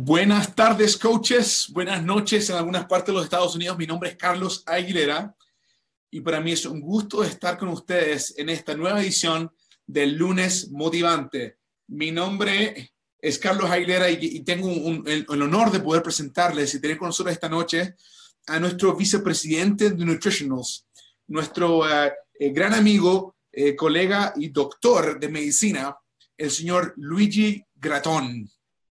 Buenas tardes, coaches. Buenas noches en algunas partes de los Estados Unidos. Mi nombre es Carlos Aguilera y para mí es un gusto estar con ustedes en esta nueva edición del lunes motivante. Mi nombre es Carlos Aguilera y, tengo el, honor de poder presentarles y tener con nosotros esta noche a nuestro vicepresidente de Nutritionals, nuestro eh, eh, gran amigo, eh, colega y doctor de medicina, el señor Luigi Gratón.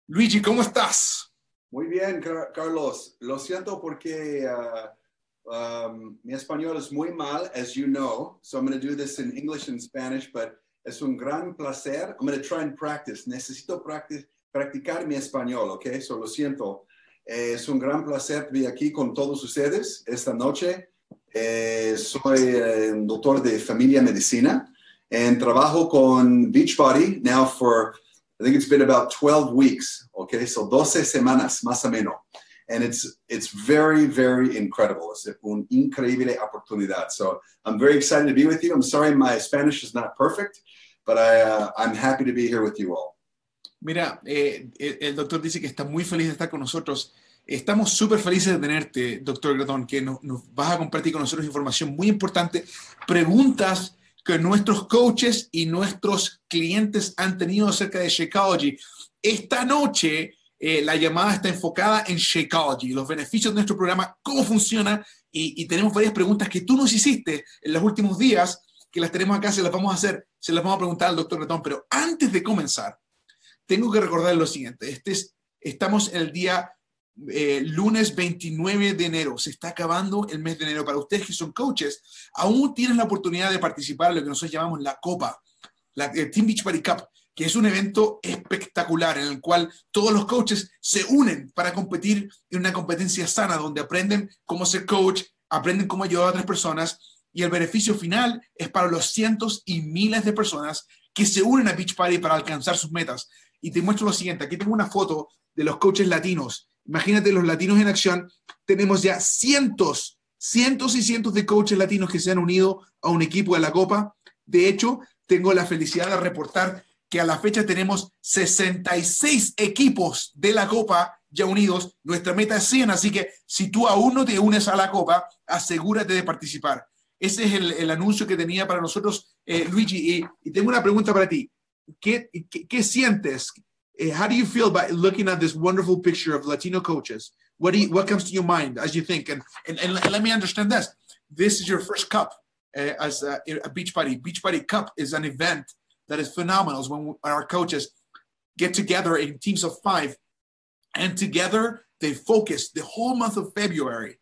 Luigi, ¿cómo estás? Muy bien, Carlos. Lo siento porque uh, um, mi español es muy mal, as you know. So I'm going to do this in English and Spanish, but es un gran placer. I'm going to try and practice. Necesito practicar mi español, ¿ok? So lo siento. Eh, es un gran placer estar aquí con todos ustedes esta noche. Eh, soy eh, doctor de familia medicina and trabajo con Beachbody now for I think it's been about 12 weeks, okay? So 12 semanas, más o menos. And it's, it's very, very incredible. Es una increíble oportunidad. So I'm very excited to be with you. I'm sorry my Spanish is not perfect, but I, uh, I'm happy to be here with you all. Mira, eh, el doctor dice que está muy feliz de estar con nosotros. Estamos súper felices de tenerte, doctor Gratton, que nos, nos vas a compartir con nosotros información muy importante, preguntas que nuestros coaches y nuestros clientes han tenido acerca de Shakeology. Esta noche eh, la llamada está enfocada en Shakeology, los beneficios de nuestro programa, cómo funciona y, tenemos varias preguntas que tú nos hiciste en los últimos días que las tenemos acá, se las vamos a hacer, se las vamos a preguntar al doctor Gratón. Pero antes de comenzar, tengo que recordar lo siguiente. Este es, estamos en el día eh, lunes 29 de enero. Se está acabando el mes de enero. Para ustedes que son coaches, aún tienen la oportunidad de participar en lo que nosotros llamamos la Copa, la Team Beach Party Cup, que es un evento espectacular en el cual todos los coaches se unen para competir en una competencia sana, donde aprenden cómo ser coach, aprenden cómo ayudar a otras personas y el beneficio final es para los cientos y miles de personas que se unen a Beach Party para alcanzar sus metas. Y te muestro lo siguiente, aquí tengo una foto de los coaches latinos Imagínate los latinos en acción. Tenemos ya cientos, cientos y cientos de coaches latinos que se han unido a un equipo de la Copa. De hecho, tengo la felicidad de reportar que a la fecha tenemos 66 equipos de la Copa ya unidos. Nuestra meta es 100, así que si tú aún no te unes a la Copa, asegúrate de participar. Ese es el, anuncio que tenía para nosotros, eh, Luigi. Y, tengo una pregunta para ti. ¿Qué, sientes? Eh, how do you feel about looking at this wonderful picture of Latino coaches? What do you, what comes to your mind as you think? And, and, and let me understand this. This is your first cup uh, as a, a Beachbody. Beach party cup is an event that is phenomenal. when our coaches get together in teams of five and together they focus the whole month of February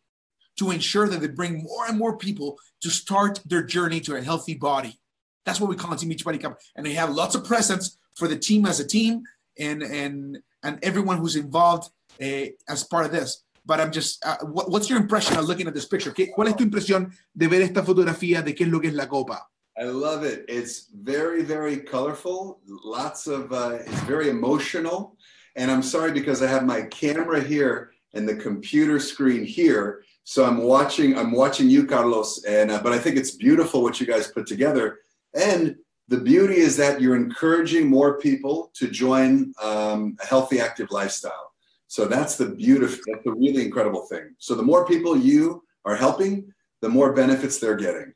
to ensure that they bring more and more people to start their journey to a healthy body. That's what we call a Team Beachbody Cup. And they have lots of presents for the team as a team and and and everyone who's involved uh, as part of this. But I'm just, uh, what, what's your impression of looking at this picture? ¿Qué, ¿Cuál es tu impresión de ver esta fotografía de qué es lo que es la copa? I love it. It's very, very colorful. Lots of, uh, it's very emotional. And I'm sorry because I have my camera here and the computer screen here. So I'm watching, I'm watching you, Carlos. And, uh, but I think it's beautiful what you guys put together. And the beauty is that you're encouraging more people to join um, a healthy, active lifestyle. So that's the beautiful, that's the really incredible thing. So the more people you are helping, the more benefits they're getting.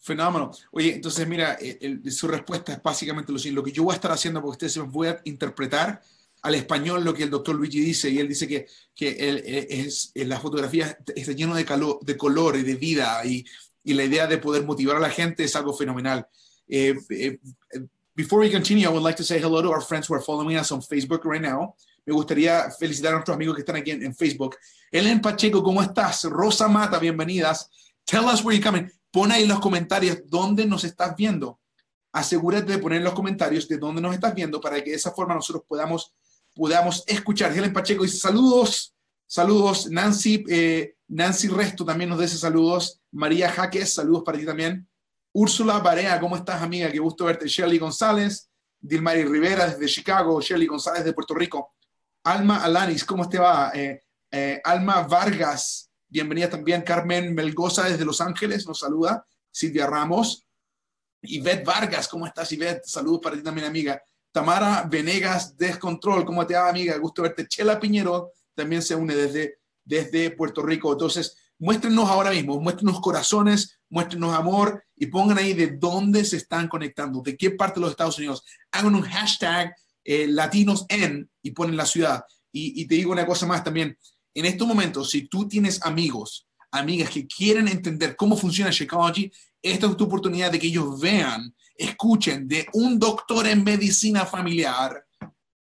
Fenómeno. Oye, entonces mira, eh, el, el, su respuesta es básicamente lo. Lo que yo voy a estar haciendo, porque ustedes voy a interpretar al español lo que el doctor Luigi dice, y él dice que, que él, eh, es, eh, la fotografía está lleno de, calor, de color y de vida, y, y la idea de poder motivar a la gente es algo fenomenal. If, if, before we continue, I would like to say hello to our friends who are following us on Facebook right now. Me gustaría felicitar a nuestros amigos que están aquí en, en Facebook. Ellen Pacheco, ¿cómo estás? Rosa Mata, bienvenidas. Tell us where you're coming. Pon ahí en los comentarios dónde nos estás viendo. Asegúrate de poner en los comentarios de dónde nos estás viendo para que de esa forma nosotros podamos, podamos escuchar. Helen Pacheco dice saludos, saludos. Nancy, eh, Nancy Resto también nos dice saludos. María Jaques, saludos para ti también. Úrsula Barea, ¿cómo estás, amiga? Qué gusto verte. Shelly González, Dilmari Rivera desde Chicago, Shelly González de Puerto Rico. Alma Alanis, ¿cómo te va? Eh, eh, Alma Vargas, bienvenida también. Carmen Melgoza desde Los Ángeles nos saluda. Silvia Ramos. Ivette Vargas, ¿cómo estás, Ivette? Saludos para ti también, amiga. Tamara Venegas Descontrol, ¿cómo te va, amiga? Gusto verte. Chela Piñero también se une desde, desde Puerto Rico. Entonces, muéstrenos ahora mismo, muéstrenos corazones, muéstrenos amor y pongan ahí de dónde se están conectando, de qué parte de los Estados Unidos. Hagan un hashtag eh, latinos en y ponen la ciudad. Y, te digo una cosa más también. En estos momentos, si tú tienes amigos, amigas que quieren entender cómo funciona Shakeology, esta es tu oportunidad de que ellos vean escuchen de un doctor en medicina familiar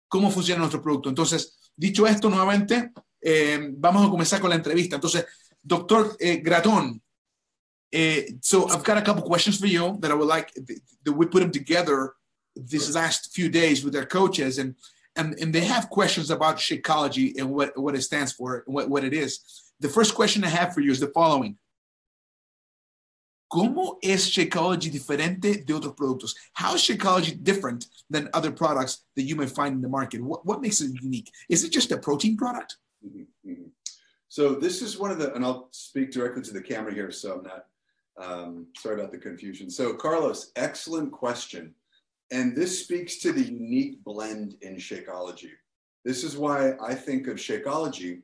cómo funciona nuestro producto. Entonces, dicho esto nuevamente, eh, vamos a comenzar con la entrevista. Entonces, doctor eh, Gratón, eh, so I've got a couple questions for you that I would like that we put them together these last few days with their coaches and and, and they have questions about Shakeology and what, what it stands for, and what, what it is. The first question I have for you is the following. ¿Cómo es Shakeology diferente de otros productos? How is Shakeology different than other products that you may find in the market? What, what makes it unique? Is it just a protein product? Mm-hmm, mm-hmm. So this is one of the, and I'll speak directly to the camera here, so I'm not, um, sorry about the confusion. So Carlos, excellent question. And this speaks to the unique blend in Shakeology. This is why I think of Shakeology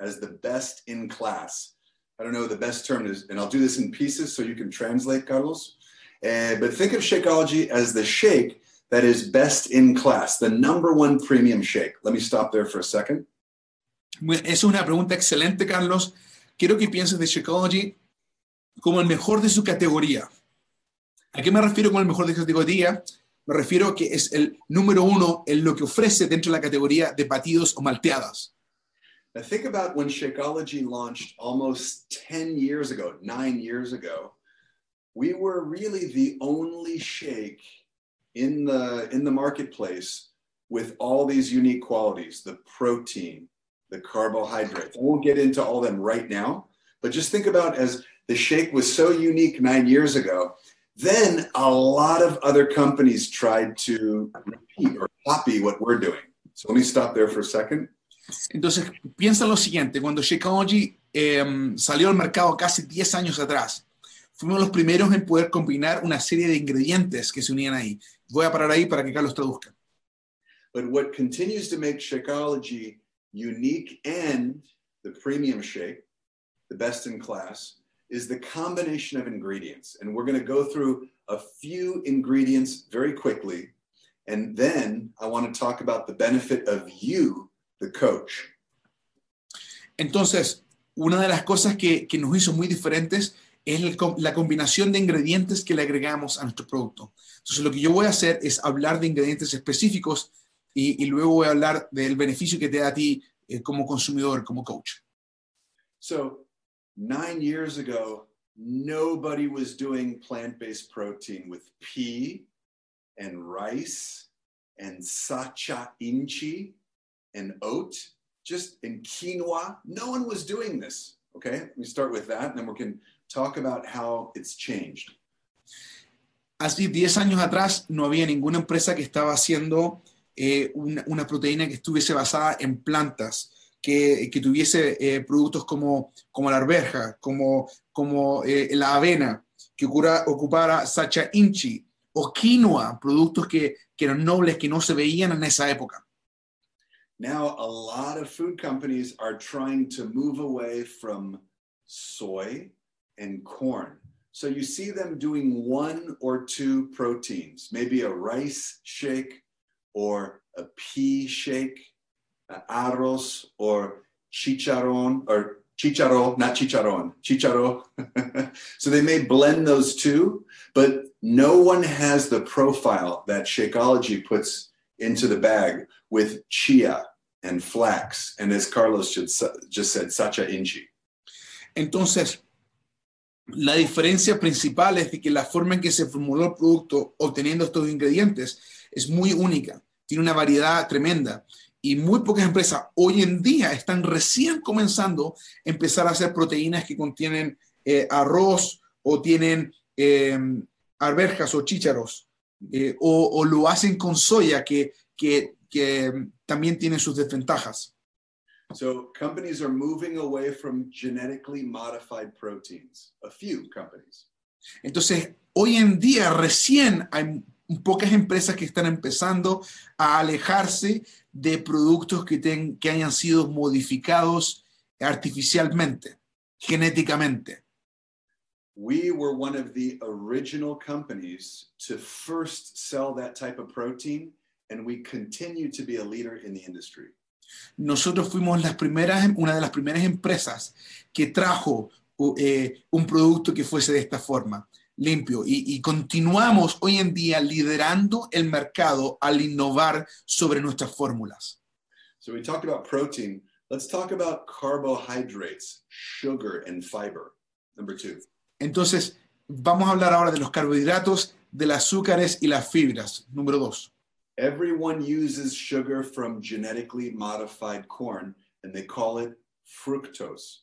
as the best in class I don't know the best term is, and I'll do this in pieces so you can translate, Carlos. Uh, but think of Shakeology as the shake that is best in class, the number one premium shake. Let me stop there for a second. Es una pregunta excelente, Carlos. Quiero que pienses de Shakeology como el mejor de su categoría. ¿A qué me refiero con el mejor de su categoría? Me refiero a que es el número uno en lo que ofrece dentro de la categoría de batidos o malteadas. Now think about when Shakeology launched almost 10 years ago, nine years ago. We were really the only shake in the in the marketplace with all these unique qualities, the protein, the carbohydrates. I won't get into all of them right now, but just think about as the shake was so unique nine years ago. Then a lot of other companies tried to repeat or copy what we're doing. So let me stop there for a second. Entonces, piensa lo siguiente, cuando Shakeology eh, salió al mercado casi 10 años atrás, fuimos los primeros en poder combinar una serie de ingredientes que se unían ahí. Voy a parar ahí para que Carlos traduzca. But what continues to make Shakeology unique and the premium shake, the best in class, is the combination of ingredients. And we're going to go through a few ingredients very quickly. And then I want to talk about the benefit of you the coach. Entonces, una de las cosas que, que nos hizo muy diferentes es el, la combinación de ingredientes que le agregamos a nuestro producto. Entonces, lo que yo voy a hacer es hablar de ingredientes específicos y, y luego voy a hablar del beneficio que te da a ti eh, como consumidor, como coach. So, nine years ago, nobody was doing plant-based protein with pea and rice and sacha inchi and oat, just in quinoa. No one was doing this. Okay, let me start with that, and then we can talk about how it's changed. Así, 10 años atrás no había ninguna empresa que estaba haciendo eh, una, una, proteína que estuviese basada en plantas, que, que tuviese eh, productos como, como la arveja, como, como eh, la avena, que ocura, ocupara sacha inchi o quinoa, productos que, que eran nobles, que no se veían en esa época. Now, a lot of food companies are trying to move away from soy and corn. So you see them doing one or two proteins, maybe a rice shake or a pea shake, Uh, arroz or chicharron or chicharro, not chicharron, chicharro. so they may blend those two, but no one has the profile that Shakeology puts into the bag with chia and flax, and as Carlos just said, sacha inchi. Entonces, la diferencia principal es de que la forma en que se formuló el producto obteniendo estos ingredientes es muy única, tiene una variedad tremenda y muy pocas empresas hoy en día están recién comenzando a empezar a hacer proteínas que contienen eh, arroz o tienen eh, arvejas o chícharos eh, o, o, lo hacen con soya que, que que también tiene sus desventajas. So companies are moving away from genetically modified proteins, a few companies. Entonces, hoy en día recién hay pocas empresas que están empezando a alejarse de productos que, ten- que hayan sido modificados artificialmente, genéticamente. We were one of the original companies to first sell that type of protein, and we continue to be a leader in the industry. Nosotros fuimos las primeras, una de las primeras empresas que trajo eh, un producto que fuese de esta forma, limpio, y, y continuamos hoy en día liderando el mercado al innovar sobre nuestras fórmulas. So we talked about protein. Let's talk about carbohydrates, sugar, and fiber. Number two. Entonces, vamos a hablar ahora de los carbohidratos, de los azúcares y las fibras. Número dos. Everyone uses sugar from genetically modified corn, and they call it fructose.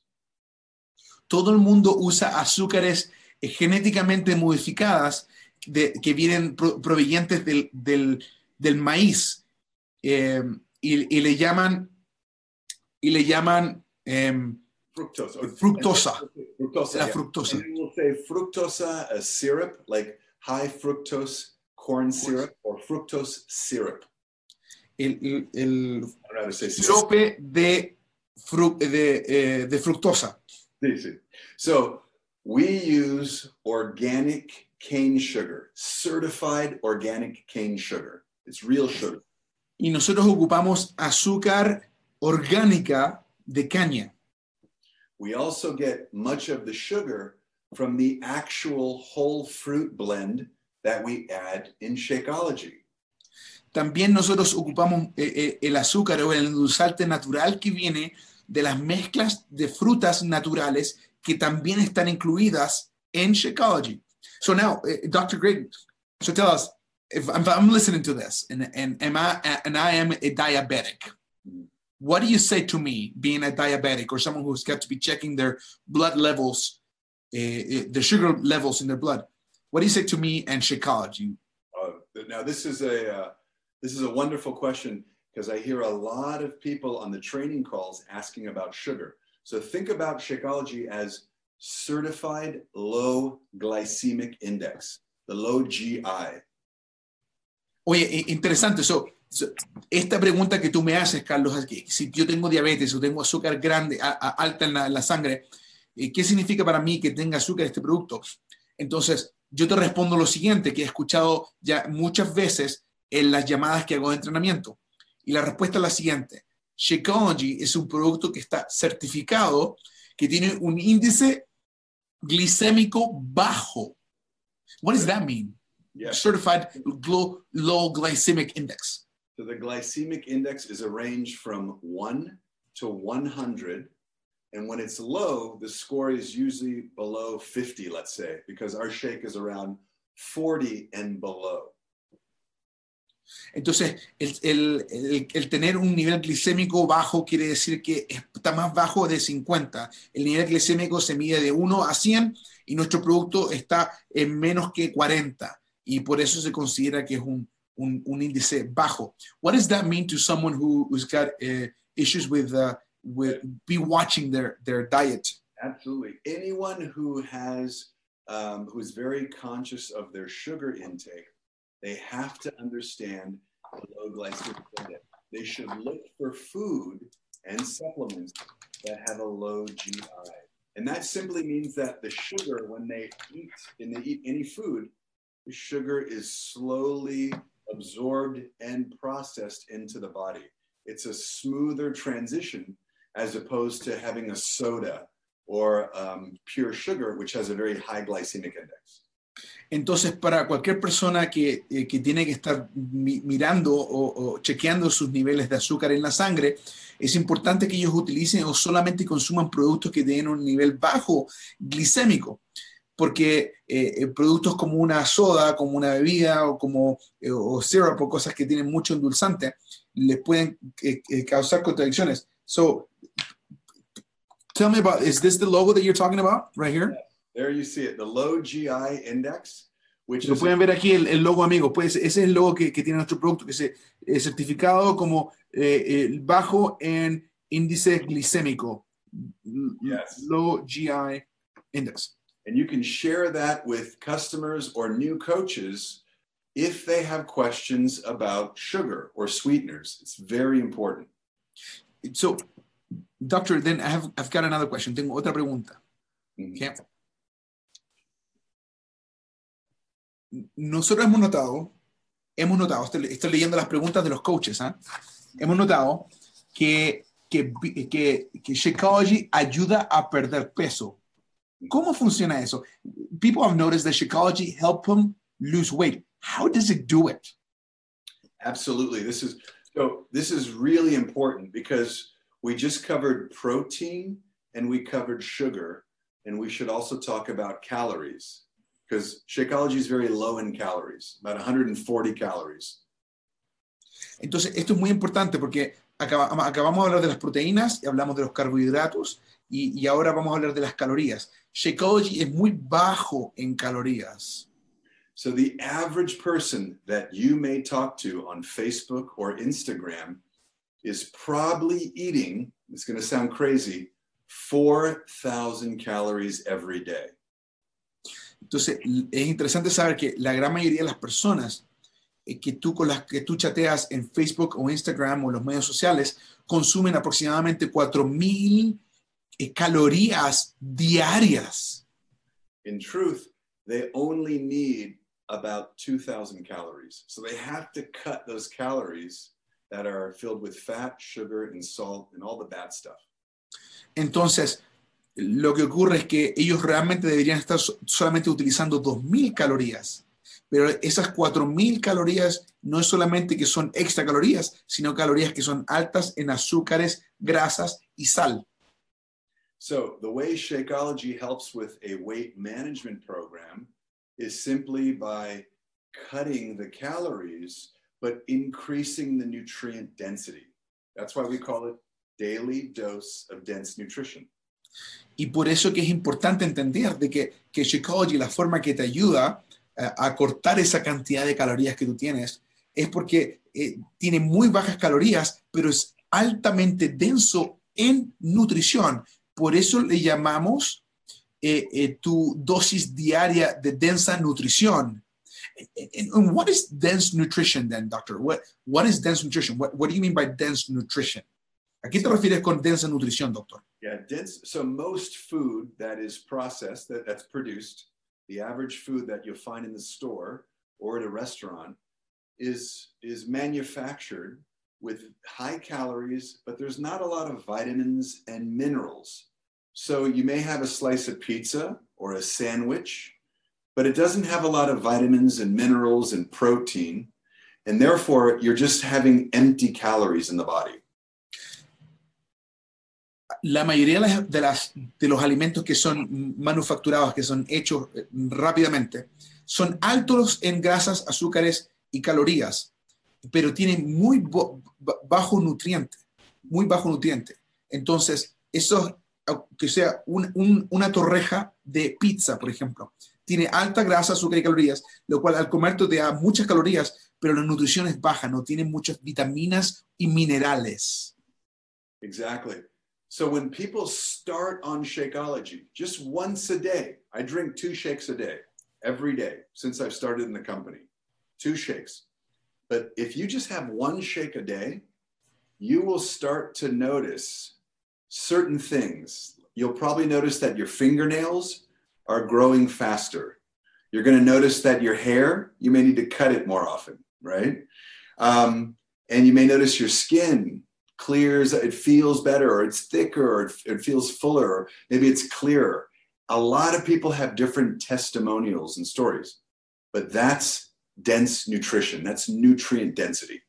Todo el mundo usa azúcares eh, genéticamente modificadas de- que vienen pro- provenientes del, del- del maíz eh, y, y le llaman y le llaman Fructose. or- fructosa, Fructosa. la yeah. fructosa. And we'll say fructosa, a syrup, like high fructose corn syrup or fructose syrup. El, el- el sirope de, fru- de, eh, de fructosa. Sí, sí. So we use organic cane sugar, certified organic cane sugar. It's real sugar. Y nosotros ocupamos azúcar orgánica de caña. We also get much of the sugar from the actual whole fruit blend that we add in Shakeology. También nosotros ocupamos eh, eh, el azúcar o el endulzante natural que viene de las mezclas de frutas naturales que también están incluidas en Shakeology. So now, eh, Dr. Greg, so tell us, if I'm, I'm listening to this and, and, am I, and I am a diabetic, what do you say to me being a diabetic or someone who's got to be checking their blood levels, eh, eh, their sugar levels in their blood? What do you say to me and Shakeology? Uh, now this is a uh, this is a wonderful question because I hear a lot of people on the training calls asking about sugar. So think about Shakeology as certified low glycemic index, the low GI. Oye, interesante. So, so, esta pregunta que tú me haces, Carlos, que si yo tengo diabetes o tengo azúcar grande, a- a- alta en la, en la sangre, eh, ¿qué significa para mí que tenga azúcar este producto? Entonces, yo te respondo lo siguiente, que he escuchado ya muchas veces en las llamadas que hago de entrenamiento. Y la respuesta es la siguiente. Shakeology es un producto que está certificado, que tiene un índice glicémico bajo. What does that mean? Yes. certified low, low glycemic index. So the glycemic index is a range from 1 to 100. And when it's low, the score is usually below 50, let's say, because our shake is around 40 and below. Entonces, el, el- el- el tener un nivel glicémico bajo quiere decir que está más bajo de 50. El nivel glicémico se mide de 1 a 100 y nuestro producto está en menos que 40. Y por eso se considera que es un, un- índice bajo. What does that mean to someone who, who's got uh, issues with, uh, with be watching their, their diet? Absolutely. Anyone who has, um, who's very conscious of their sugar intake, they have to understand the low glycemic index. They should look for food and supplements that have a low GI. And that simply means that the sugar, when they eat, when they eat any food, the sugar is slowly absorbed and processed into the body. It's a smoother transition as opposed to having a soda or um, pure sugar, which has a very high glycemic index. Entonces, para cualquier persona que, eh, que tiene que estar mi- mirando o, chequeando sus niveles de azúcar en la sangre, es importante que ellos utilicen o solamente consuman productos que tienen un nivel bajo glicémico, porque eh, eh, productos como una soda, como una bebida o como eh, o syrup o cosas que tienen mucho endulzante, les pueden causar contradicciones. So, tell me about, is this the logo that you're talking about right here? There you see it, the low GI index, which Lo is pueden ver aquí el, el logo, amigo. Pues ese es el logo que, que tiene nuestro producto, que es eh, certificado como eh, eh, bajo en índice glicémico. Yes. Low GI index. and you can share that with customers or new coaches if they have questions about sugar or sweeteners. It's very important. So, doctor, then I have, I've got another question. Tengo otra pregunta. Okay. Nosotros hemos notado, hemos notado, estoy, estoy leyendo las preguntas de los coaches, ¿ah? hemos notado que, que, que, que Shakeology ayuda a perder peso. ¿Cómo funciona eso? People have noticed that Shakeology help them lose weight. How does it do it? Absolutely. This is so this is really important because we just covered protein and we covered sugar and we should also talk about calories because Shakeology is very low in calories, about 140 calories. Entonces, esto es muy importante porque acaba- acabamos de hablar de las proteínas y hablamos de los carbohidratos y, y ahora vamos a hablar de las calorías. Shakeology es muy bajo en calorías. So the average person that you may talk to on Facebook or Instagram is probably eating, it's going to sound crazy, 4,000 calories every day. Entonces, es interesante saber que la gran mayoría de las personas eh, que tú con las que tú chateas en Facebook o Instagram o los medios sociales consumen aproximadamente 4000 eh, calorías diarias. In truth, they only need about 2,000 calories. So they have to cut those calories that are filled with fat, sugar, and salt, and all the bad stuff. Entonces, lo que ocurre es que ellos realmente deberían estar so- solamente utilizando 2.000 calorías, pero esas 4.000 calorías no es solamente que son extra calorías, sino calorías que son altas en azúcares, grasas y sal. So the way Shakeology helps with a weight management program is simply by cutting the calories, but increasing the nutrient density. That's why we call it daily dose of dense nutrition. Y por eso que es importante entender de que, que Shakeology, la forma que te ayuda eh, a cortar esa cantidad de calorías que tú tienes, es porque eh, tiene muy bajas calorías, pero es altamente denso en nutrición. Por eso le llamamos eh, eh, tu dosis diaria de densa nutrición. And what is dense nutrition then, doctor? What, what is dense nutrition? What, what do you mean by dense nutrition? ¿A qué te refieres con densa nutrición, doctor? Yeah, dense. So most food that is processed, that, that's produced, the average food that you'll find in the store or at a restaurant is is manufactured with high calories, but there's not a lot of vitamins and minerals. So you may have a slice of pizza or a sandwich, but it doesn't have a lot of vitamins and minerals and protein. And therefore, you're just having empty calories in the body. La mayoría de, las- de los alimentos que son manufacturados, que son hechos eh, rápidamente, son altos en grasas, azúcares y calorías, pero tienen muy bajo nutriente, muy bajo nutriente. Entonces, eso, que sea un- un- una torreja de pizza, por ejemplo, tiene alta grasa, azúcar y calorías, lo cual al comer te da muchas calorías, pero la nutrición es baja, no tiene muchas vitaminas y minerales. Exactly. So when people start on Shakeology, just once a day, I drink two shakes a day, every day since I've started in the company, two shakes. But if you just have one shake a day, you will start to notice certain things. You'll probably notice that your fingernails are growing faster. You're going to notice that your hair, you may need to cut it more often, right? Um, and you may notice your skin clears, it feels better, or it's thicker, or it, it feels fuller, or maybe it's clearer. A lot of people have different testimonials and stories, but that's dense nutrition. That's nutrient density.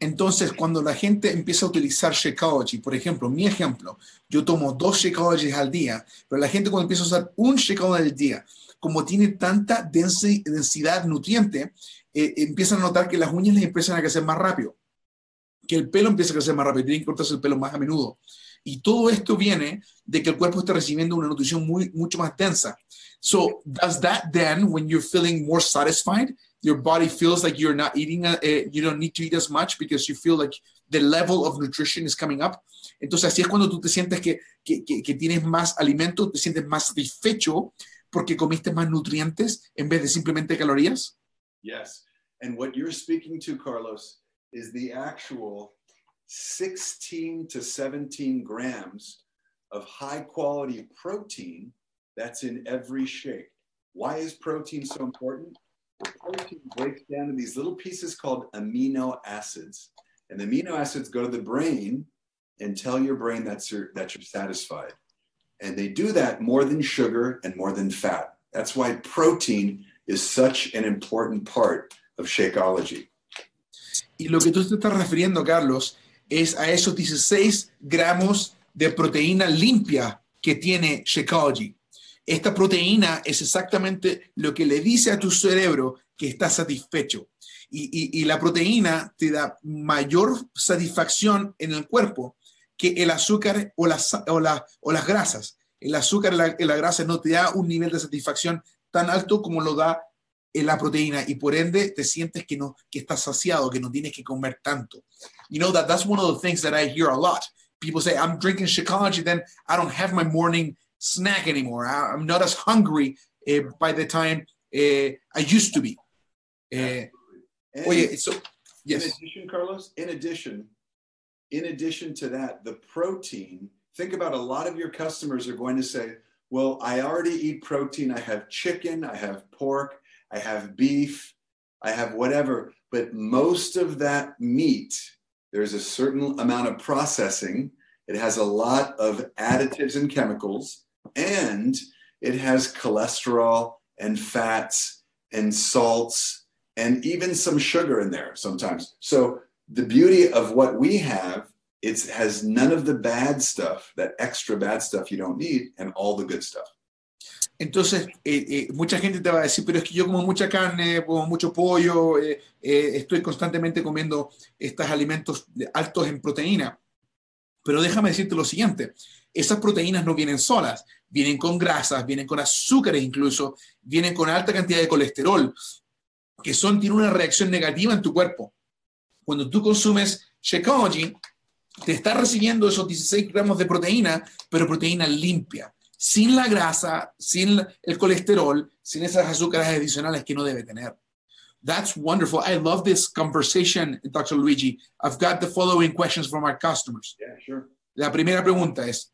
Entonces, cuando la gente empieza a utilizar Shakeology, por ejemplo, mi ejemplo, yo tomo dos Shakeologies al día, pero la gente cuando empieza a usar un Shakeology al día, como tiene tanta densi- densidad nutriente, eh, empiezan a notar que las uñas les empiezan a crecer más rápido, que el pelo empieza a crecer más rápido, tienen que cortarse el pelo más a menudo. Y todo esto viene de que el cuerpo está recibiendo una nutrición muy, mucho más densa. So, does that then, when you're feeling more satisfied, your body feels like you're not eating, uh, uh, you don't need to eat as much because you feel like the level of nutrition is coming up. Entonces, así es cuando tú te sientes que, que, que, que tienes más alimento, te sientes más satisfecho porque comiste más nutrientes en vez de simplemente calorías. Yes. And what you're speaking to, Carlos, is the actual 16 to 17 grams of high quality protein that's in every shake. Why is protein so important? Protein breaks down into these little pieces called amino acids. And the amino acids go to the brain and tell your brain that you're, that you're satisfied. And they do that more than sugar and more than fat. That's why protein is such an important part of Shakeology. Y lo que tú te estás refiriendo, Carlos, es a esos 16 gramos de proteína limpia que tiene Shakeology. Esta proteína es exactamente lo que le dice a tu cerebro que está satisfecho. Y, la proteína te da mayor satisfacción en el cuerpo que el azúcar o las grasas. El azúcar y la, la, grasa no te da un nivel de satisfacción tan alto como lo da en la proteína y por ende te sientes que no que estás saciado, que no tienes que comer tanto. You know that that's one of the things that I hear a lot. People say I'm drinking Shakeology, then I don't have my morning snack anymore. I, am not as hungry uh, by the time uh, I used to be. Uh, oye, so yes. In addition, Carlos, in addition, in addition to that, the protein. Think about a lot of your customers are going to say, "Well, I already eat protein. I have chicken. I have pork. I have beef. I have whatever." But most of that meat, there's a certain amount of processing. It has a lot of additives and chemicals and it has cholesterol and fats and salts and even some sugar in there sometimes. So the beauty of what we have it has none of the bad stuff, that extra bad stuff you don't need, and all the good stuff. Entonces, eh, eh, mucha gente te va a decir, pero es que yo como mucha carne, como mucho pollo, eh, estoy constantemente comiendo estos alimentos altos en proteína. Pero déjame decirte lo siguiente, esas proteínas no vienen solas, vienen con grasas, vienen con azúcares incluso, vienen con alta cantidad de colesterol, que son, tienen una reacción negativa en tu cuerpo. Cuando tú consumes Shakeology, te está recibiendo esos 16 gramos de proteína, pero proteína limpia, sin la grasa, sin el colesterol, sin esas azúcares adicionales que no debe tener. That's wonderful. I love this conversation, Dr. Luigi. I've got the following questions from our customers. Yeah, sure. La primera pregunta es,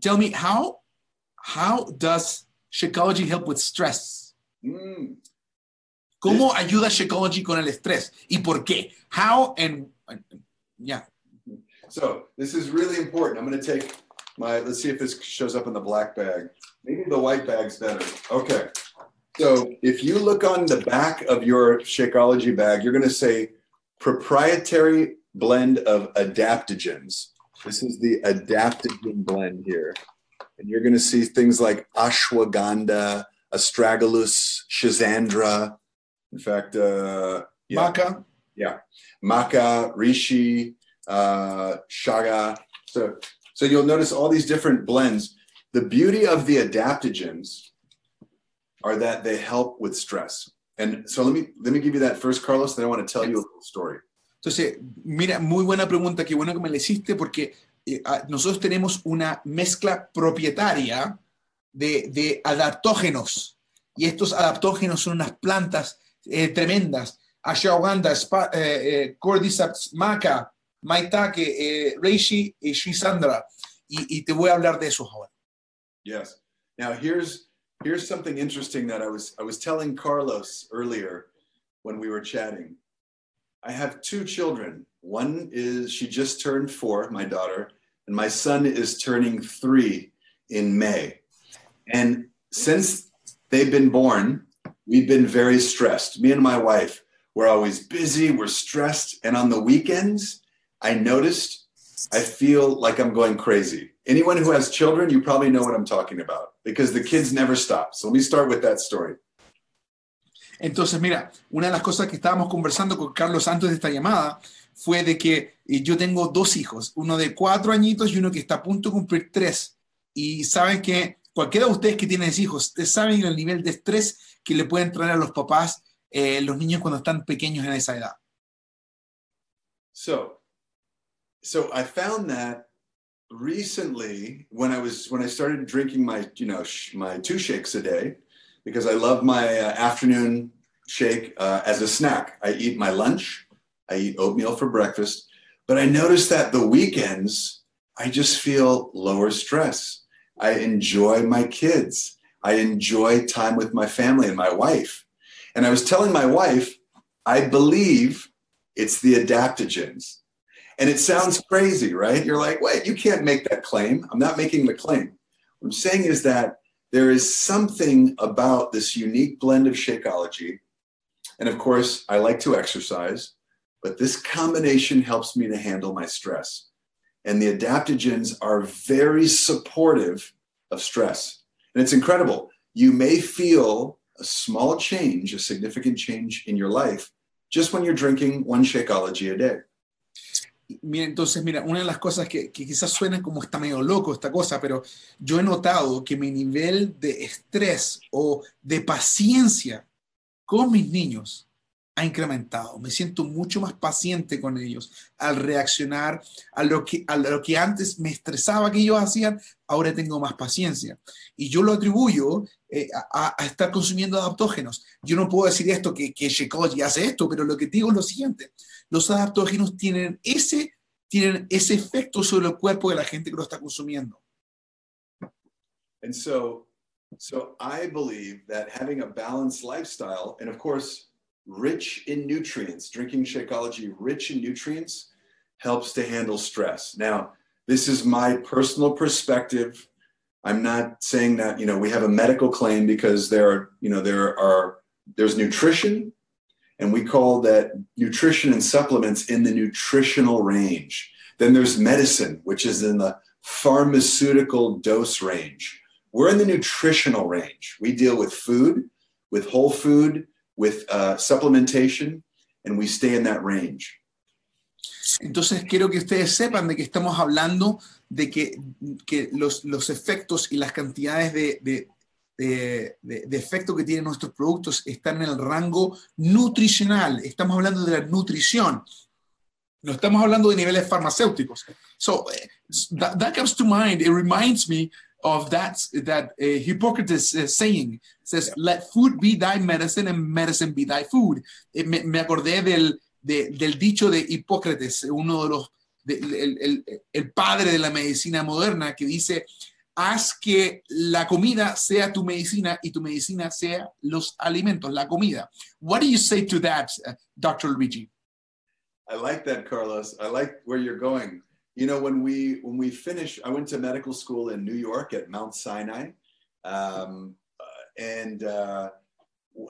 tell me how how does Shakeology help with stress? Mm. ¿Cómo this, ayuda Shakeology con el estrés y por qué? How and yeah. So this is really important. I'm going to take my. Let's see if this shows up in the black bag. Maybe the white bag's better. Okay. So if you look on the back of your Shakeology bag, you're going to say proprietary blend of adaptogens. This is the adaptogen blend here. And you're going to see things like ashwagandha, astragalus, schizandra. In fact, uh, yeah. maca. Yeah. Maca, reishi, uh, chaga. So, so you'll notice all these different blends. The beauty of the adaptogens are that they help with stress. And so let me let me give you that first, Carlos. Then I want to tell you a little story. Entonces, mira, muy buena pregunta, qué bueno que me la hiciste, porque eh, nosotros tenemos una mezcla propietaria de, de, adaptógenos, y estos adaptógenos son unas plantas eh, tremendas, ashwagandha, eh, eh cordyceps maca, eh, reishi y shisandra, y, y te voy a hablar de ahora. Yes. Now here's here's something interesting that I was I was telling Carlos earlier when we were chatting. I have two children. One is, she just turned four, my daughter, and my son is turning three in May. And since they've been born, we've been very stressed. Me and my wife, we're always busy, we're stressed. And on the weekends, I noticed I feel like I'm going crazy. Anyone who has children, you probably know what I'm talking about because the kids never stop. So let me start with that story. Entonces, mira, una de las cosas que estábamos conversando con Carlos antes de esta llamada fue de que eh, yo tengo dos hijos, uno de cuatro añitos y uno que está a punto de cumplir tres. Y saben que cualquiera de ustedes que tienen hijos, ustedes saben el nivel de estrés que le pueden traer a los papás eh, los niños cuando están pequeños en esa edad. So, so I found that recently when I was when I started drinking my you know sh- my two shakes a day, because I love my uh, afternoon shake uh, as a snack. I eat my lunch, I eat oatmeal for breakfast, but I noticed that the weekends, I just feel lower stress. I enjoy my kids. I enjoy time with my family and my wife. And I was telling my wife, I believe it's the adaptogens. And it sounds crazy, right? You're like, wait, you can't make that claim. I'm not making the claim. What I'm saying is that there is something about this unique blend of Shakeology. And of course, I like to exercise, but this combination helps me to handle my stress. And the adaptogens are very supportive of stress. And it's incredible. You may feel a small change, a significant change in your life, just when you're drinking one Shakeology a day. Entonces, mira, una de las cosas que, que, quizás suena como está medio loco esta cosa, pero yo he notado que mi nivel de estrés o de paciencia con mis niños ha incrementado. Me siento mucho más paciente con ellos al reaccionar a lo que, a lo que antes me estresaba que ellos hacían, ahora tengo más paciencia. Y yo lo atribuyo eh, a, a, estar consumiendo adaptógenos. Yo no puedo decir esto, que, que Shakeology hace esto, pero lo que digo es lo siguiente. Los adaptógenos tienen ese, tienen ese efecto sobre el cuerpo de la gente que lo está consumiendo. And so, so I believe that having a balanced lifestyle, and of course, rich in nutrients, drinking Shakeology rich in nutrients helps to handle stress. Now, this is my personal perspective. I'm not saying that, you know, we have a medical claim because there are, you know, there are, there's nutrition and we call that nutrition and supplements in the nutritional range. Then there's medicine, which is in the pharmaceutical dose range. We're in the nutritional range. We deal with food, with whole food, with uh, supplementation, and we stay in that range. Entonces quiero que ustedes sepan de que estamos hablando de que, que los, los, efectos y las cantidades de, de, de, de, efecto que tienen nuestros productos están en el rango nutricional. Estamos hablando de la nutrición. No estamos hablando de niveles farmacéuticos. So eh, that, that comes to mind. It reminds me of that that uh, Hippocrates uh, saying says let food be thy medicine and medicine be thy food. Eh, me, me, acordé del, de, del dicho de Hipócrates, uno de los de, el, el, el, padre de la medicina moderna que dice haz que la comida sea tu medicina y tu medicina sea los alimentos, la comida. What do you say to that, uh, Dr. Luigi? I like that, Carlos. I like where you're going. You know when we when we finished i went to medical school in new york at mount sinai um, and uh,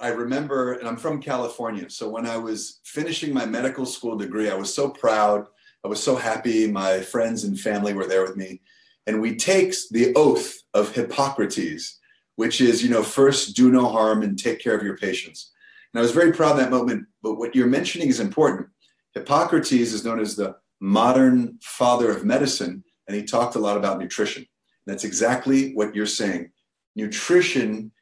i remember and i'm from california so when i was finishing my medical school degree i was so proud i was so happy my friends and family were there with me and we take the oath of hippocrates which is you know first do no harm and take care of your patients. And i was very proud of that moment but what you're mentioning is important. Hippocrates is known as the modern father of medicine, and he talked a lot about nutrition. That's exactly what you're saying. Nutrition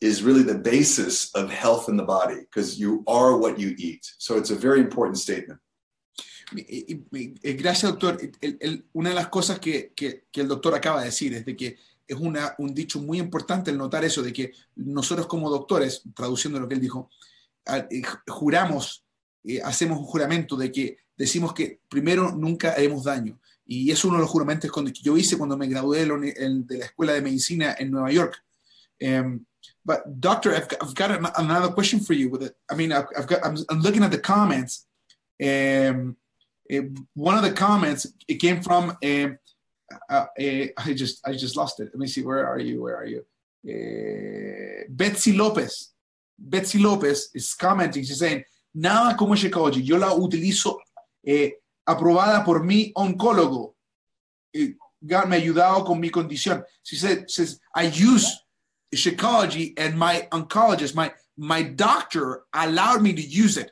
is really the basis of health in the body because you are what you eat. So it's a very important statement. Gracias, doctor. El, el, una de las cosas que, que, que, el doctor acaba de decir es de que es una, un dicho muy importante el notar eso, de que nosotros como doctores, traduciendo lo que él dijo, eh, juramos, eh, hacemos un juramento de que decimos que primero nunca haremos daño. Y es uno de los juramentos que yo hice cuando me gradué de la Escuela de Medicina en Nueva York. Um, but doctor, I've got, I've got, another question for you. I mean, I've, got, I'm, looking at the comments. Um, uh, one of the comments it came from. Uh, I just, I just lost it. Let me see. Where are you? Where are you? Uh, Betsy Lopez. Betsy Lopez is commenting. She's saying, "Nada como Shakeology. Yo la utilizo eh, aprobada por mi oncólogo. Eh, God me ha ayudado con mi condición. She said, says, I use Shakeology and my oncologist, my, my doctor allowed me to use it.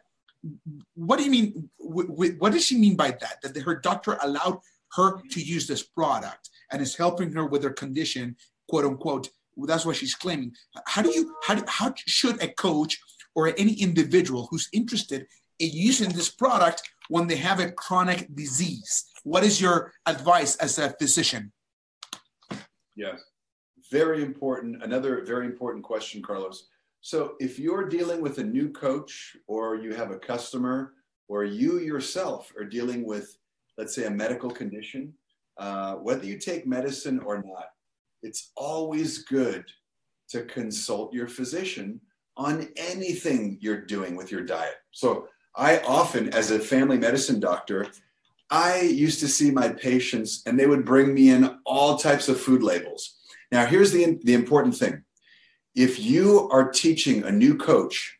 What do you mean? What does she mean by that? That her doctor allowed her to use this product and is helping her with her condition, quote unquote. That's what she's claiming. How do you, how, do, how should a coach or any individual who's interested in using this product when they have a chronic disease? What is your advice as a physician? Yes, very important. Another very important question, Carlos. So if you're dealing with a new coach or you have a customer or you yourself are dealing with, let's say, a medical condition, uh, whether you take medicine or not, it's always good to consult your physician on anything you're doing with your diet. So I often, as a family medicine doctor, I used to see my patients and they would bring me in all types of food labels. Now, here's the, the important thing. If you are teaching a new coach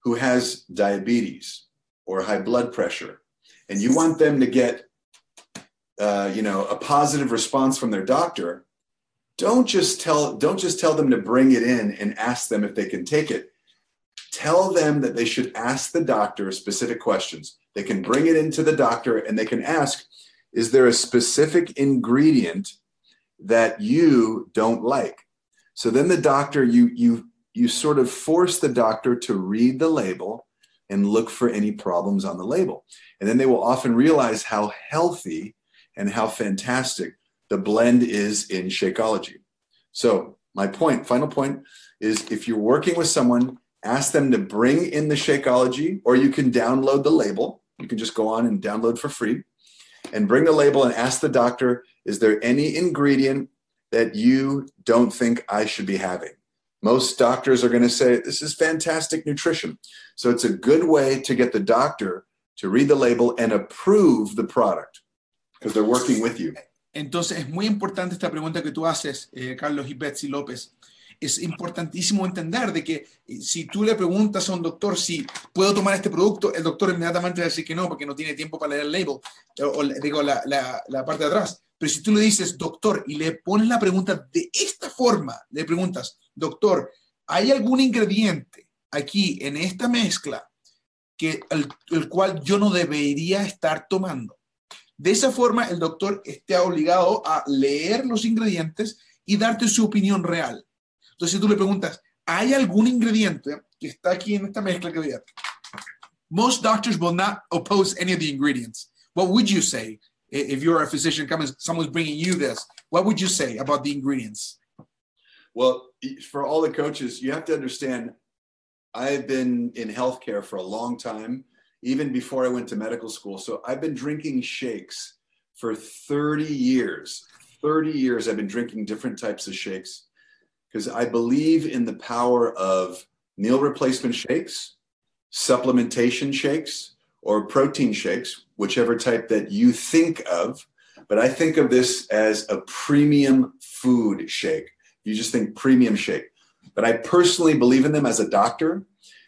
who has diabetes or high blood pressure, and you want them to get, uh, you know, a positive response from their doctor, don't just tell don't just tell them to bring it in and ask them if they can take it tell them that they should ask the doctor specific questions. They can bring it into the doctor and they can ask is there a specific ingredient that you don't like? So then the doctor you you you sort of force the doctor to read the label and look for any problems on the label. And then they will often realize how healthy and how fantastic the blend is in Shakeology. So, my point, final point, is if you're working with someone, ask them to bring in the Shakeology, or you can download the label. You can just go on and download for free and bring the label and ask the doctor, is there any ingredient that you don't think I should be having? Most doctors are going to say, this is fantastic nutrition. So it's a good way to get the doctor to read the label and approve the product because they're working with you. Entonces, es muy importante esta pregunta que tú haces, eh, Carlos y Betsy López. Es importantísimo entender de que eh, si tú le preguntas a un doctor si puedo tomar este producto, el doctor inmediatamente va a decir que no, porque no tiene tiempo para leer el label, o, digo, la, la, parte de atrás. Pero si tú le dices, doctor, y le pones la pregunta de esta forma, le preguntas, doctor, ¿hay algún ingrediente aquí en esta mezcla que el cual yo no debería estar tomando? De esa forma, el doctor esté obligado a leer los ingredientes y darte su opinión real. Entonces, si tú le preguntas, ¿hay algún ingrediente que está aquí en esta mezcla que ver? Most doctors will not oppose any of the ingredients. What would you say eh, if you're a physician, coming, someone's bringing you this? What would you say about the ingredients? Well, for all the coaches, you have to understand I've been in healthcare for a long time even before I went to medical school. So I've been drinking shakes for 30 years. 30 years I've been drinking different types of shakes because I believe in the power of meal replacement shakes, supplementation shakes, or protein shakes, whichever type that you think of. But I think of this as a premium food shake. You just think premium shake. But I personally believe in them as a doctor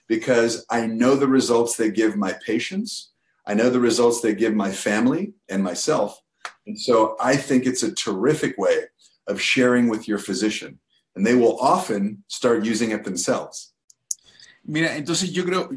because I know the results they give my patients. I know the results they give my family and myself. And so I think it's a terrific way of sharing with your physician. And they will often start using it themselves. Mira, entonces yo creo,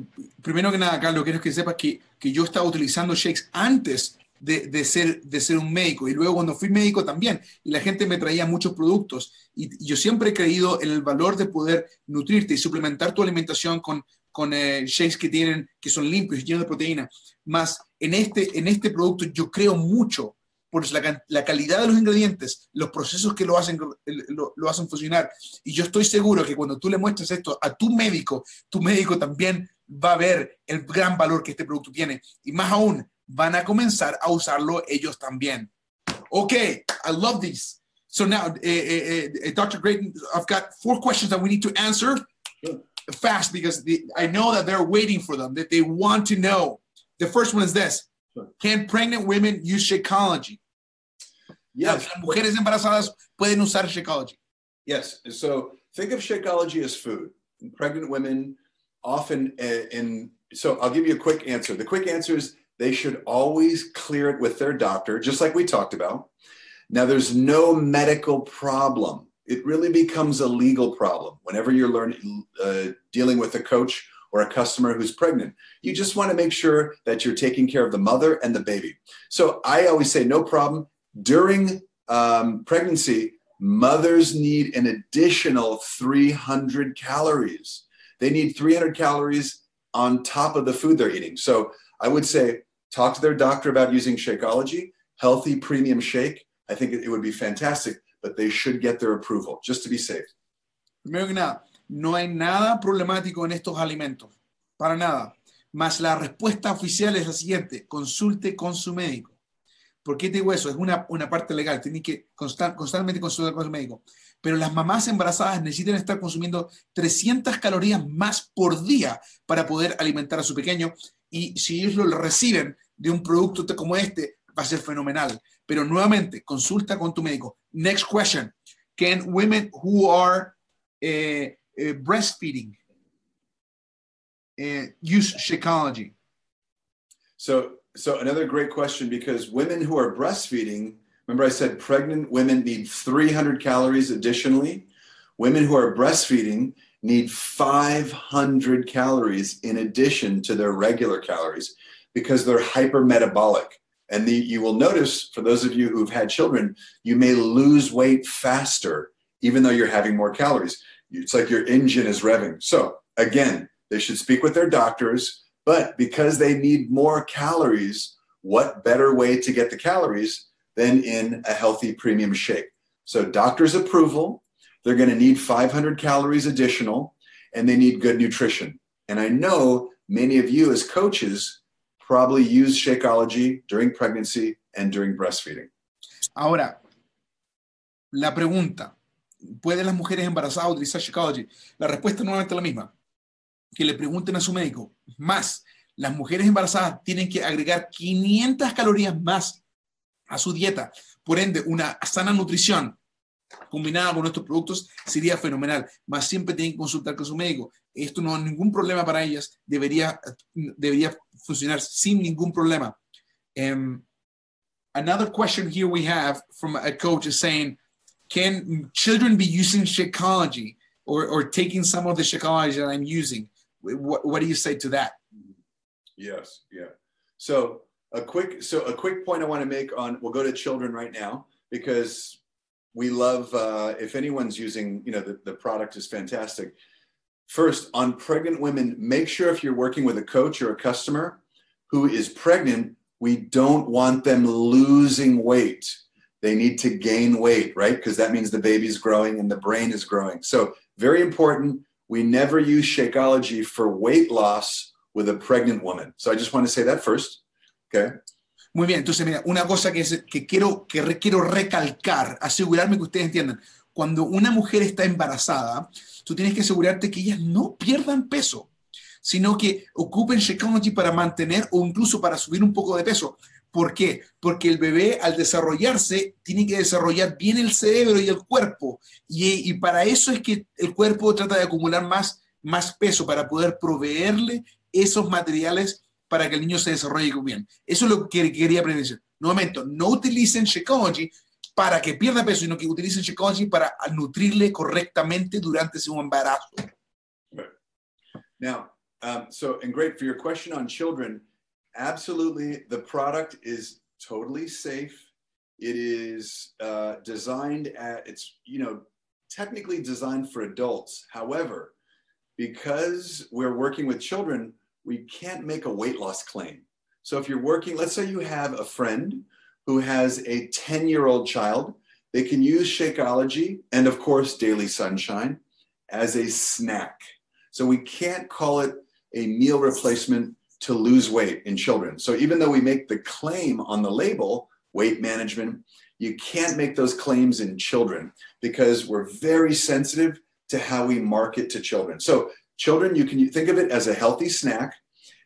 primero que nada, Carlos, quiero que sepas que, que yo estaba utilizando shakes antes de, de, ser, de ser un médico. Y luego cuando fui médico también, y la gente me traía muchos productos. Y, yo siempre he creído en el valor de poder nutrirte y suplementar tu alimentación con, con eh, shakes que tienen, que son limpios llenos de proteína. Más en este, en este producto yo creo mucho por la, la, calidad de los ingredientes, los procesos que lo hacen, lo, lo, hacen funcionar. Y yo estoy seguro que cuando tú le muestras esto a tu médico, tu médico también va a ver el gran valor que este producto tiene. Y más aún, van a comenzar a usarlo ellos también. Okay, I love these. So now, eh, eh, eh Dr. Grayton, I've got four questions that we need to answer. Fast because the, I know that they're waiting for them, that they want to know. The first one is this Can pregnant women use Shakeology? Yes. Las mujeres embarazadas pueden usar Shakeology. Yes. So think of Shakeology as food. Pregnant women often uh, in, so I'll give you a quick answer. The quick answer is they should always clear it with their doctor, just like we talked about. Now, there's no medical problem it really becomes a legal problem whenever you're learning uh, dealing with a coach or a customer who's pregnant. You just want to make sure that you're taking care of the mother and the baby. So I always say, no problem. During um, pregnancy, mothers need an additional 300 calories. They need 300 calories on top of the food they're eating. So I would say, talk to their doctor about using Shakeology, healthy premium shake. I think it would be fantastic but they should get their approval just to be safe. Primero que nada, no hay nada problemático en estos alimentos, para nada. Más la respuesta oficial es la siguiente, consulte con su médico. ¿Por qué te digo eso? Es una, una parte legal, tiene que constantemente consultar con su médico. Pero las mamás embarazadas necesitan estar consumiendo 300 calorías más por día para poder alimentar a su pequeño. Y si ellos lo reciben de un producto como este, va a ser fenomenal. Pero nuevamente, consulta con tu médico. Next question. Can women who are uh, uh, breastfeeding uh, use Shakeology? So, so another great question because women who are breastfeeding, remember I said pregnant women need 300 calories additionally. Women who are breastfeeding need 500 calories in addition to their regular calories because they're hypermetabolic. And the, you will notice, for those of you who've had children, you may lose weight faster, even though you're having more calories. It's like your engine is revving. So, again, they should speak with their doctors, but because they need more calories, what better way to get the calories than in a healthy premium shake? So, doctor's approval, they're going to need 500 calories additional, and they need good nutrition. And I know many of you as coaches probably use Shakeology during pregnancy and during breastfeeding. Ahora, la pregunta, ¿pueden las mujeres embarazadas utilizar Shakeology? La respuesta nuevamente es la misma. Que le pregunten a su médico. Más, las mujeres embarazadas tienen que agregar 500 calorías más a su dieta. Por ende, una sana nutrición combinada con nuestros productos sería fenomenal. Más siempre tienen que consultar con su médico. Esto no es ningún problema para ellas. Debería, debería funcionar sin ningún problema. Um, another question here we have from a coach is saying, can children be using Shakeology or, or taking some of the Shakeology that I'm using? What, what do you say to that? Yes, yeah. So a quick, so a quick point I want to make on, we'll go to children right now because we love, uh, if anyone's using, you know, the, the product is fantastic. First, on pregnant women, make sure if you're working with a coach or a customer who is pregnant, we don't want them losing weight. They need to gain weight, right? Because that means the baby's growing and the brain is growing. So, very important. We never use Shakeology for weight loss with a pregnant woman. So, I just want to say that first. Okay. Muy bien, entonces mira, una cosa que, es, que, quiero, que quiero recalcar, asegurarme que ustedes entiendan, cuando una mujer está embarazada, tú tienes que asegurarte que ellas no pierdan peso, sino que ocupen Shakeology para mantener o incluso para subir un poco de peso. ¿Por qué? Porque el bebé al desarrollarse tiene que desarrollar bien el cerebro y el cuerpo. Y, y para eso es que el cuerpo trata de acumular más, más peso para poder proveerle esos materiales para que el niño se desarrolle bien. Eso es lo que quería aprender. Nuevamente, no utilicen Shakeology para que pierda peso, sino que utilicen Shakeology para nutrirle correctamente durante su embarazo. Now, um, so, and great for your question on children, absolutely, the product is totally safe. It is uh, designed at, it's, you know, technically designed for adults. However, because we're working with children, we can't make a weight loss claim. So if you're working, let's say you have a friend who has a 10 year old child, they can use Shakeology and, of course, Daily Sunshine as a snack. So we can't call it a meal replacement to lose weight in children. So even though we make the claim on the label, weight management, you can't make those claims in children because we're very sensitive to how we market to children. So Children, you can think of it as a healthy snack.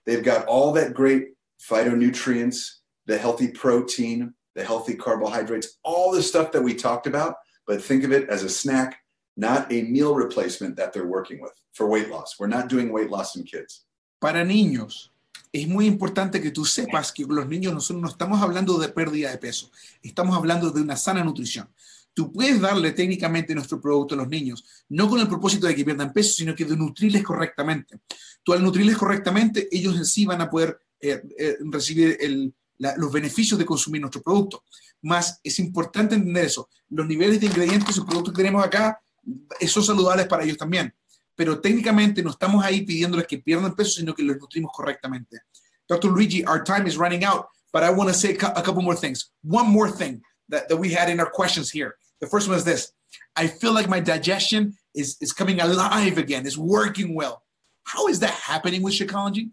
They've got all that great phytonutrients, the healthy protein, the healthy carbohydrates, all the stuff that we talked about, but think of it as a snack, not a meal replacement that they're working with for weight loss. We're not doing weight loss in kids. Para niños, es muy importante que tú sepas que los niños nosotros no estamos hablando de pérdida de peso, estamos hablando de una sana nutrición. Tú puedes darle técnicamente nuestro producto a los niños, no con el propósito de que pierdan peso, sino que de nutrirles correctamente. Tú al nutrirles correctamente, ellos en sí van a poder eh, eh, recibir los beneficios de consumir nuestro producto. Más es importante entender eso. Los niveles de ingredientes y productos que tenemos acá son saludables para ellos también. Pero técnicamente no estamos ahí pidiéndoles que pierdan peso, sino que los nutrimos correctamente. Dr. Luigi, our time is running out, but I want to say a couple more things. One more thing that, that we had in our questions here. The first one is this I feel like my digestion is, is coming alive again, is working well. How is that happening with Shakeology?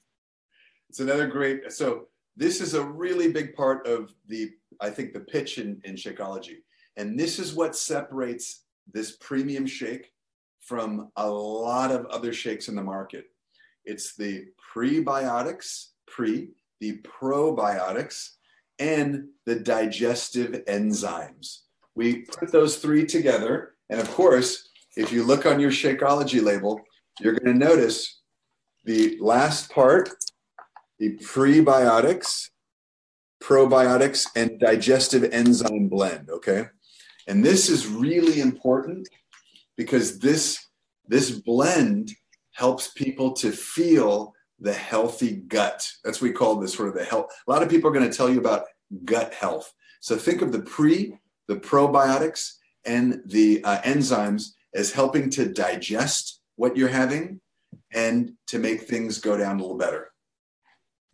It's another great. So this is a really big part of the, I think, the pitch in, in Shakeology. And this is what separates this premium shake from a lot of other shakes in the market. It's the prebiotics, pre, the probiotics, and the digestive enzymes. We put those three together. And of course, if you look on your Shakeology label, you're going to notice the last part, the prebiotics, probiotics, and digestive enzyme blend. Okay. And this is really important because this, this blend helps people to feel the healthy gut. That's what we call this sort of the health. A lot of people are going to tell you about gut health. So think of the pre, the probiotics, and the uh, enzymes as helping to digest what you're having and to make things go down a little better.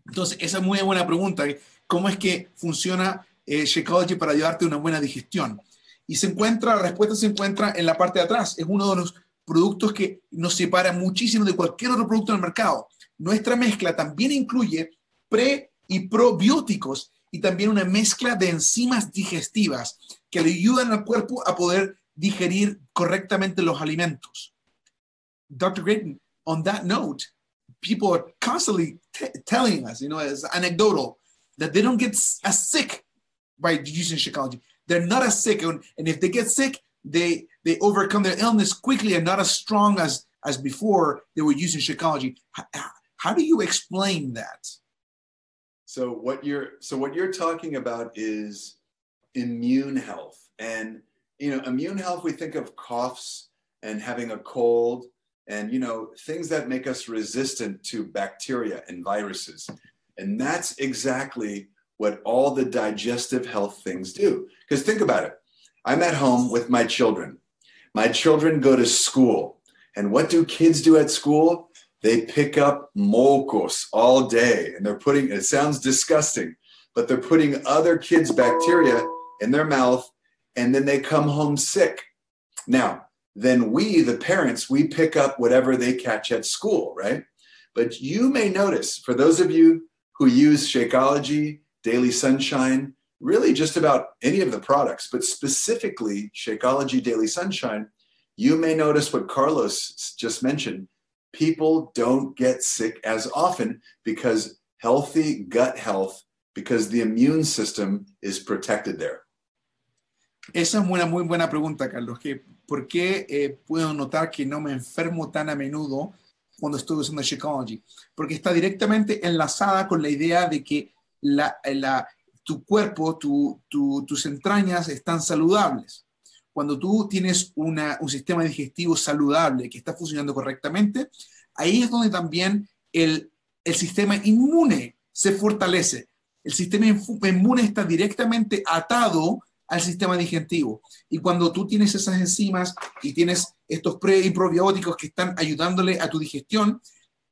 Entonces, esa es muy buena pregunta. ¿Cómo es que funciona eh, Shakeology para ayudarte a una buena digestión? Y se encuentra, la respuesta se encuentra en la parte de atrás. Es uno de los productos que nos separa muchísimo de cualquier otro producto en el mercado. Nuestra mezcla también incluye pre y probióticos y también una mezcla de enzimas digestivas que le ayudan al cuerpo a poder digerir correctamente los alimentos. Dr. Grayton, on that note, people are constantly telling us, you know, as anecdotal, that they don't get as sick by using Shakeology. They're not as sick, and, if they get sick, they they overcome their illness quickly and not as strong as as before they were using Shakeology. How, how do you explain that? So what you're so what you're talking about is immune health. And you know, immune health we think of coughs and having a cold and you know, things that make us resistant to bacteria and viruses. And that's exactly what all the digestive health things do. Because think about it. I'm at home with my children. My children go to school. And what do kids do at school? they pick up mocos all day and they're putting it sounds disgusting but they're putting other kids bacteria in their mouth and then they come home sick now then we the parents we pick up whatever they catch at school right but you may notice for those of you who use shakeology daily sunshine really just about any of the products but specifically shakeology daily sunshine you may notice what carlos just mentioned people don't get sick as often because healthy gut health, because the immune system is protected there. Esa es una muy buena pregunta, Carlos. Que, ¿Por qué eh, puedo notar que no me enfermo tan a menudo cuando estoy usando Shakeology? Porque está directamente enlazada con la idea de que la, tu cuerpo, tu, tu, tus entrañas están saludables. cuando tú tienes un sistema digestivo saludable que está funcionando correctamente, ahí es donde también el, el sistema inmune se fortalece. El sistema inmune está directamente atado al sistema digestivo. Y cuando tú tienes esas enzimas y tienes estos pre y probióticos que están ayudándole a tu digestión,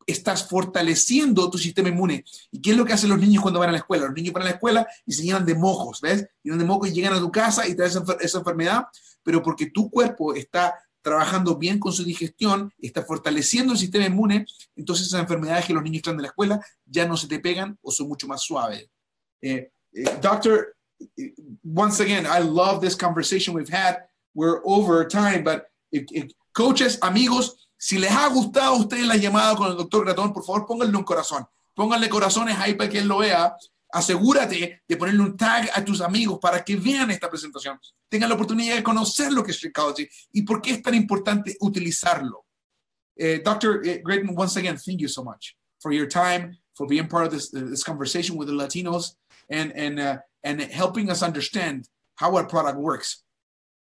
estás fortaleciendo tu sistema inmune. ¿Y qué es lo que hacen los niños cuando van a la escuela? Los niños van a la escuela y se llenan de mojos, ¿ves? Llenan de mojos y llegan a tu casa y te esa, enfermedad pero porque tu cuerpo está trabajando bien con su digestión, está fortaleciendo el sistema inmune, entonces esas enfermedades que los niños traen de la escuela ya no se te pegan o son mucho más suaves. Eh, eh, doctor, once again, I love this conversation we've had. We're over time, but coaches, amigos, si les ha gustado a ustedes la llamada con el doctor Gratón, por favor pónganle un corazón. Pónganle corazones ahí para que él lo vea asegúrate de ponerle un tag a tus amigos para que vean esta presentación, tengan la oportunidad de conocer lo que es Shakeology y por qué es tan importante utilizarlo. Uh, Dr. Eh, once again, thank you so much for your time, for being part of this, this conversation with the Latinos and, and, uh, and helping us understand how our product works.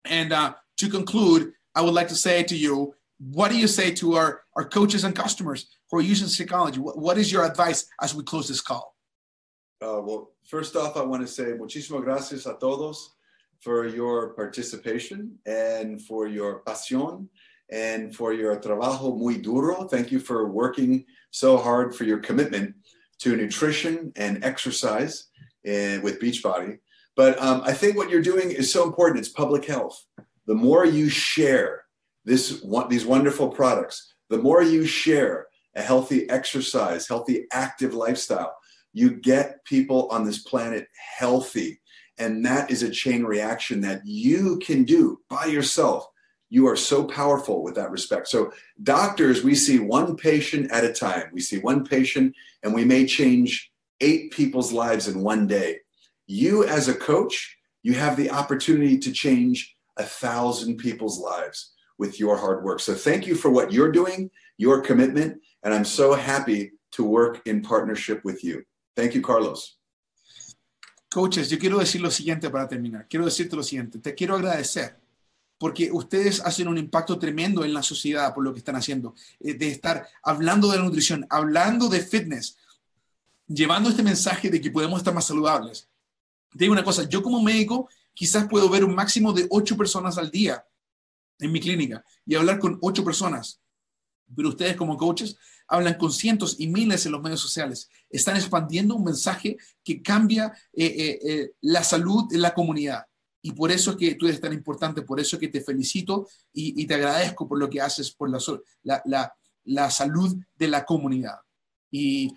And uh, to conclude, I would like to say to you, what do you say to our, our coaches and customers who are using Shakeology? What, what is your advice as we close this call? Uh, well, first off, I want to say muchísimas gracias a todos for your participation and for your pasión and for your trabajo muy duro. Thank you for working so hard for your commitment to nutrition and exercise and with Beachbody. But um, I think what you're doing is so important. It's public health. The more you share this one, these wonderful products, the more you share a healthy exercise, healthy active lifestyle, you get people on this planet healthy. And that is a chain reaction that you can do by yourself. You are so powerful with that respect. So, doctors, we see one patient at a time. We see one patient, and we may change eight people's lives in one day. You, as a coach, you have the opportunity to change a thousand people's lives with your hard work. So, thank you for what you're doing, your commitment, and I'm so happy to work in partnership with you. Thank you, Carlos. Coaches, yo quiero decir lo siguiente para terminar. Quiero decirte lo siguiente. Te quiero agradecer porque ustedes hacen un impacto tremendo en la sociedad por lo que están haciendo, eh, de estar hablando de la nutrición, hablando de fitness, llevando este mensaje de que podemos estar más saludables. Te digo una cosa, yo como médico quizás puedo ver un máximo de ocho personas al día en mi clínica y hablar con ocho personas, pero ustedes como coaches hablan con cientos y miles en los medios sociales. Están expandiendo un mensaje que cambia eh, eh, eh, la salud en la comunidad. Y por eso es que tú eres tan importante, por eso es que te felicito y, y te agradezco por lo que haces por la, la, la, salud de la comunidad. Y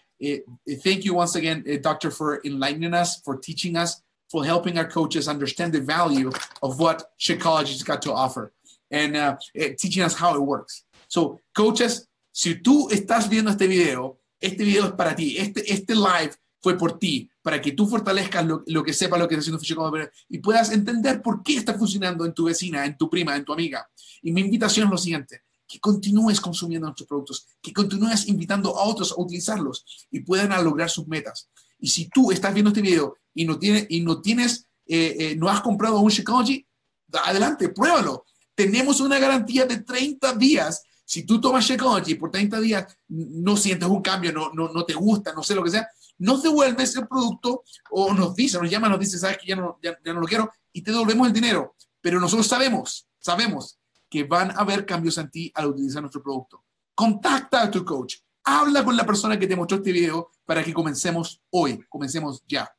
thank you once again, Doctor, for enlightening us, for teaching us, for helping our coaches understand the value of what Shakeology's got to offer and uh, teaching us how it works. So, coaches, si tú estás viendo este video, este video es para ti, este, este live fue por ti, para que tú fortalezcas lo, lo que sepa lo que está haciendo y puedas entender por qué está funcionando en tu vecina, en tu prima, en tu amiga. Y mi invitación es lo siguiente, que continúes consumiendo nuestros productos, que continúes invitando a otros a utilizarlos y puedan lograr sus metas. Y si tú estás viendo este video y no, tiene, y no tienes, eh, eh, no has comprado un Shakeology, adelante, pruébalo. Tenemos una garantía de 30 días si tú tomas Shakeology por 30 días, no sientes un cambio, no, no, no te gusta, no sé lo que sea, nos devuelves el producto o nos dice, nos llama, nos dice, sabes que ya no, ya, no lo quiero y te devolvemos el dinero. Pero nosotros sabemos, sabemos que van a haber cambios en ti al utilizar nuestro producto. Contacta a tu coach, habla con la persona que te mostró este video para que comencemos hoy, comencemos ya.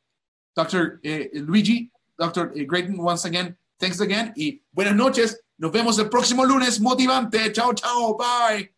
Dr. Eh, Luigi, Dr. Eh, Grayton, once again, thanks again y buenas noches. Nos vemos el próximo lunes motivante. Chao, chao, bye.